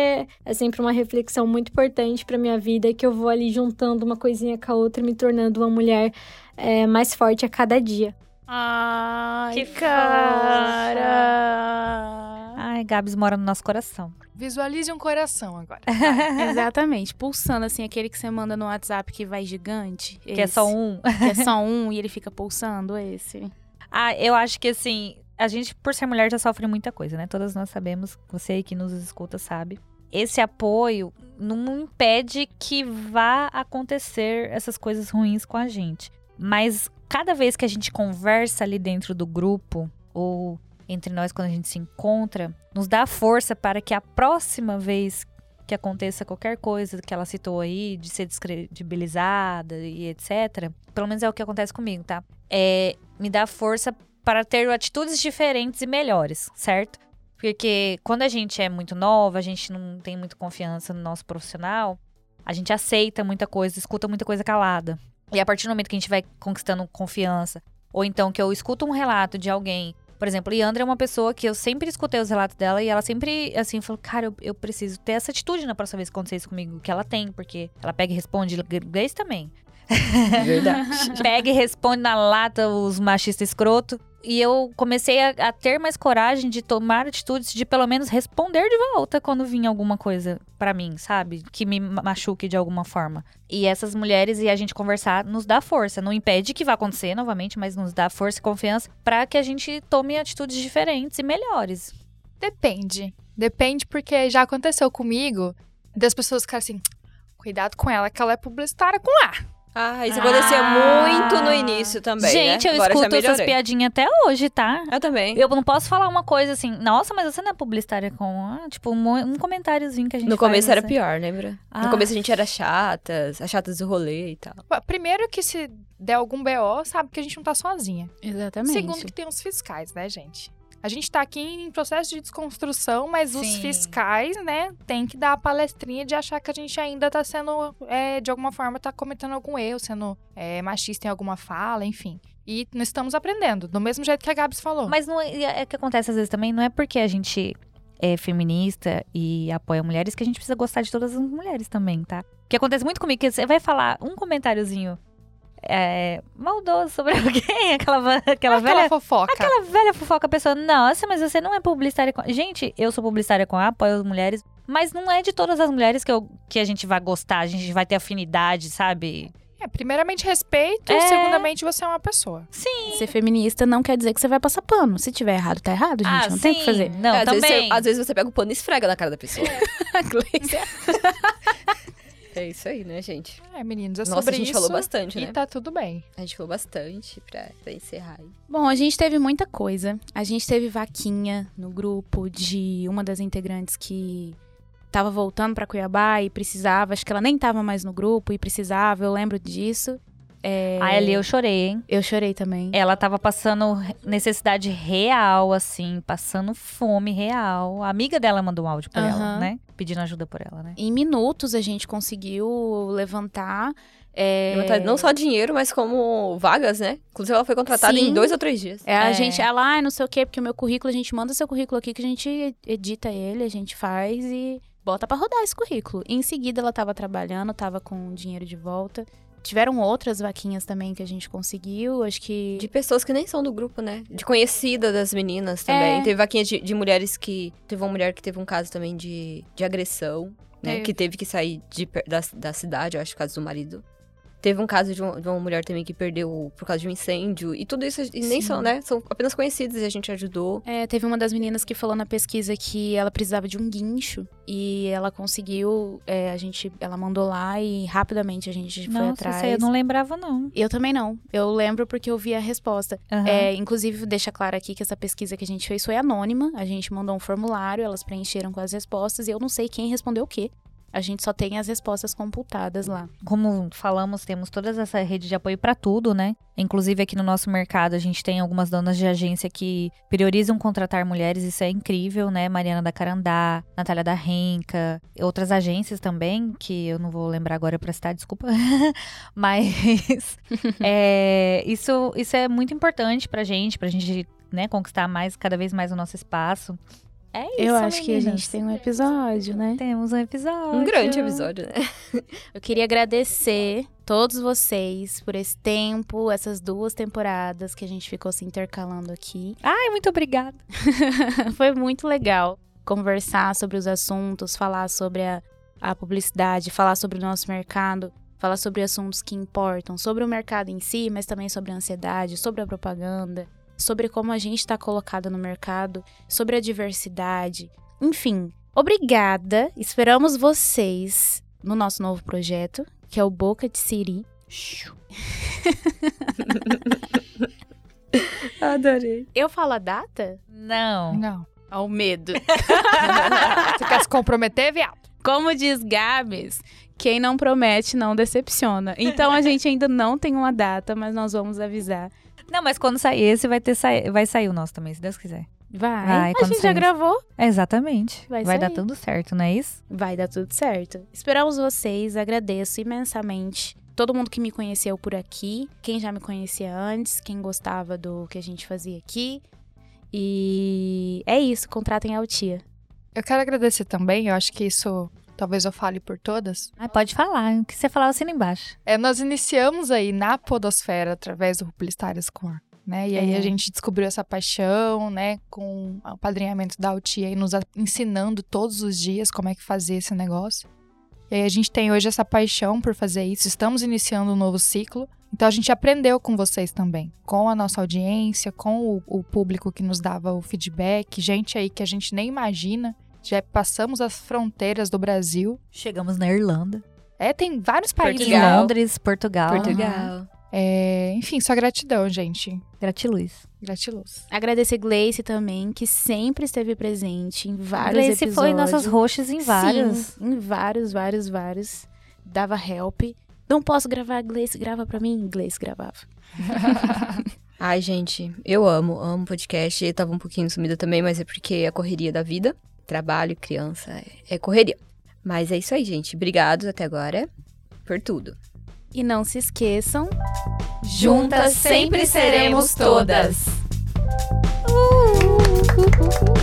é sempre uma reflexão muito importante para minha vida que eu vou ali juntando uma coisinha com a outra, me tornando uma mulher é, mais forte a cada dia. Ai, que cara! Ai, Gabs mora no nosso coração. Visualize um coração agora. Exatamente. Pulsando, assim, aquele que você manda no WhatsApp que vai gigante. Que é só um. que é só um e ele fica pulsando, esse. Ah, eu acho que, assim, a gente, por ser mulher, já sofre muita coisa, né? Todas nós sabemos, você aí que nos escuta sabe. Esse apoio não impede que vá acontecer essas coisas ruins com a gente. Mas cada vez que a gente conversa ali dentro do grupo, ou entre nós quando a gente se encontra, nos dá força para que a próxima vez que aconteça qualquer coisa que ela citou aí, de ser descredibilizada e etc. Pelo menos é o que acontece comigo, tá? É, me dá força para ter atitudes diferentes e melhores, certo? Porque quando a gente é muito nova, a gente não tem muita confiança no nosso profissional, a gente aceita muita coisa, escuta muita coisa calada. E a partir do momento que a gente vai conquistando confiança, ou então que eu escuto um relato de alguém, por exemplo, Leandra é uma pessoa que eu sempre escutei os relatos dela e ela sempre, assim, falou: Cara, eu, eu preciso ter essa atitude na próxima vez que acontecer isso comigo, que ela tem, porque ela pega e responde inglês também. Verdade. pega e responde na lata os machistas escroto. E eu comecei a, a, ter mais coragem de tomar atitudes de pelo menos responder de volta quando vinha alguma coisa para mim, sabe? Que me machuque de alguma forma. E essas mulheres e a gente conversar nos dá força. Não impede que vá acontecer novamente, mas nos dá força e confiança para que a gente tome atitudes diferentes e melhores. Depende. Depende porque já aconteceu comigo das pessoas ficarem assim: cuidado com ela, que ela é publicitária com A. Ah, isso acontecia ah. muito no início também. Gente, né? eu Agora escuto essas piadinhas até hoje, tá? Eu também. Eu não posso falar uma coisa assim, nossa, mas você não é publicitária com. Ah, tipo, um, um comentáriozinho que a gente No faz, começo era assim. pior, lembra? Ah. No começo a gente era chatas, as chatas do rolê e tal. Primeiro que se der algum BO, sabe que a gente não tá sozinha. Exatamente. Segundo que tem os fiscais, né, gente? A gente tá aqui em processo de desconstrução, mas Sim. os fiscais, né, tem que dar a palestrinha de achar que a gente ainda tá sendo, é, de alguma forma, tá cometendo algum erro, sendo é, machista em alguma fala, enfim. E nós estamos aprendendo, do mesmo jeito que a Gabs falou. Mas não é, é que acontece às vezes também, não é porque a gente é feminista e apoia mulheres que a gente precisa gostar de todas as mulheres também, tá? O que acontece muito comigo, que você vai falar um comentáriozinho é, maldoso sobre alguém, aquela, aquela, aquela velha fofoca. Aquela velha fofoca, a pessoa, nossa, mas você não é publicitária com. Gente, eu sou publicitária com A, apoio as mulheres, mas não é de todas as mulheres que, eu, que a gente vai gostar, a gente vai ter afinidade, sabe? É, primeiramente respeito, é... segundamente você é uma pessoa. Sim. Ser feminista não quer dizer que você vai passar pano. Se tiver errado, tá errado, gente. Ah, não sim. tem o que fazer. Não, é, às também. Vezes você, às vezes você pega o pano e esfrega na cara da pessoa. É isso aí, né, gente? É, meninos, é Nossa, sobre a gente isso falou bastante, e né? tá tudo bem. A gente falou bastante pra, pra encerrar aí. Bom, a gente teve muita coisa. A gente teve vaquinha no grupo de uma das integrantes que tava voltando para Cuiabá e precisava, acho que ela nem tava mais no grupo e precisava, eu lembro disso. É, Ai, ali eu chorei, hein? eu chorei também. Ela tava passando necessidade real, assim, passando fome real. A amiga dela mandou um áudio pra ela, Aham. né? Pedindo ajuda por ela, né? Em minutos a gente conseguiu levantar. é, Levantar Não só dinheiro, mas como vagas, né? Inclusive, ela foi contratada Sim. em dois ou três dias. É, a É. gente, ela, ai, não sei o quê, porque o meu currículo, a gente manda seu currículo aqui que a gente edita ele, a gente faz e bota pra rodar esse currículo. Em seguida, ela tava trabalhando, tava com dinheiro de volta. Tiveram outras vaquinhas também que a gente conseguiu, acho que. De pessoas que nem são do grupo, né? De conhecida das meninas também. É. Teve vaquinhas de, de mulheres que. Teve uma mulher que teve um caso também de, de agressão, né? Teve. Que teve que sair de, da, da cidade, eu acho, por causa do marido. Teve um caso de, um- de uma mulher também que perdeu por causa de um incêndio. E tudo isso e nem são, né? São apenas conhecidas e a gente ajudou. É, teve uma das meninas que falou na pesquisa que ela precisava de um guincho e ela conseguiu, é, a gente, ela mandou lá e rapidamente a gente foi Nossa, atrás. isso aí eu não lembrava, não. Eu também não. Eu lembro porque eu vi a resposta. Aham. É, inclusive, deixa claro aqui que essa pesquisa que a gente fez foi anônima. A gente mandou um formulário, elas preencheram com as respostas e eu não sei quem respondeu o quê. A gente só tem as respostas computadas lá. Como falamos, temos toda essa rede de apoio para tudo, né? Inclusive aqui no nosso mercado a gente tem algumas donas de agência que priorizam contratar mulheres, isso é incrível, né? Mariana da Carandá, Natália da Renca, outras agências também, que eu não vou lembrar agora pra citar, desculpa. Mas é, isso, isso é muito importante pra gente, pra gente né, conquistar mais, cada vez mais o nosso espaço. É isso, eu acho que a meninas. gente tem um episódio, né? Temos um episódio. Um grande episódio, né? Eu queria agradecer todos vocês por esse tempo, essas duas temporadas que a gente ficou se intercalando aqui. Ai, muito obrigada. Foi muito legal conversar sobre os assuntos, falar sobre a, a publicidade, falar sobre o nosso mercado, falar sobre assuntos que importam, sobre o mercado em si, mas também sobre a ansiedade, sobre a propaganda, sobre como a gente está colocado no mercado, sobre a diversidade. Enfim, obrigada. Esperamos vocês no nosso novo projeto, que é o Boca de Siri. Adorei. Eu falo a data? Não. Não. Ao medo. Você quer se comprometer, viado? Como diz Gabs, quem não promete não decepciona. Então a gente ainda não tem uma data, mas nós vamos avisar. Não, mas quando sair esse, vai, ter sa... vai sair o nosso também, se Deus quiser. Vai. Vai, a gente já gravou. É, exatamente. Vai Vai, dar tudo certo, não é isso? Vai dar tudo certo. Esperamos vocês, agradeço imensamente. Todo mundo que me conheceu por aqui, quem já me conhecia antes, quem gostava do que a gente fazia aqui. E é isso, contratem a Altia. Eu quero agradecer também, eu acho que isso talvez eu fale por todas. Ah, pode falar. O que você falar, eu assino embaixo. É, nós iniciamos aí na podosfera através do Publicitárias com né? E aí É. a gente descobriu essa paixão, né? Com o padrinhamento da Altia e nos ensinando todos os dias como é que fazer esse negócio. E aí a gente tem hoje essa paixão por fazer isso. Estamos iniciando um novo ciclo. Então a gente aprendeu com vocês também, com a nossa audiência, com o, o público que nos dava o feedback, gente aí que a gente nem imagina. Já passamos as fronteiras do Brasil. Chegamos na Irlanda. É, tem vários países. Em Portugal. Londres, Portugal. Portugal. É, enfim, só gratidão, gente. Gratiluz. Gratiluz. Agradecer Gleice também, que sempre esteve presente em vários Gleice episódios. foi nossas roxas em vários. Sim, em vários, vários, vários. Dava help. Não posso gravar, Gleice, grava pra mim. Gleice gravava. Ai, gente, eu amo, amo podcast. Eu tava um pouquinho sumida também, mas é porque é a correria da vida trabalho, criança, é, é correria. Mas é isso aí, gente. Obrigado até agora por tudo. E não se esqueçam, juntas sempre seremos todas. Uh! uh, uh, uh.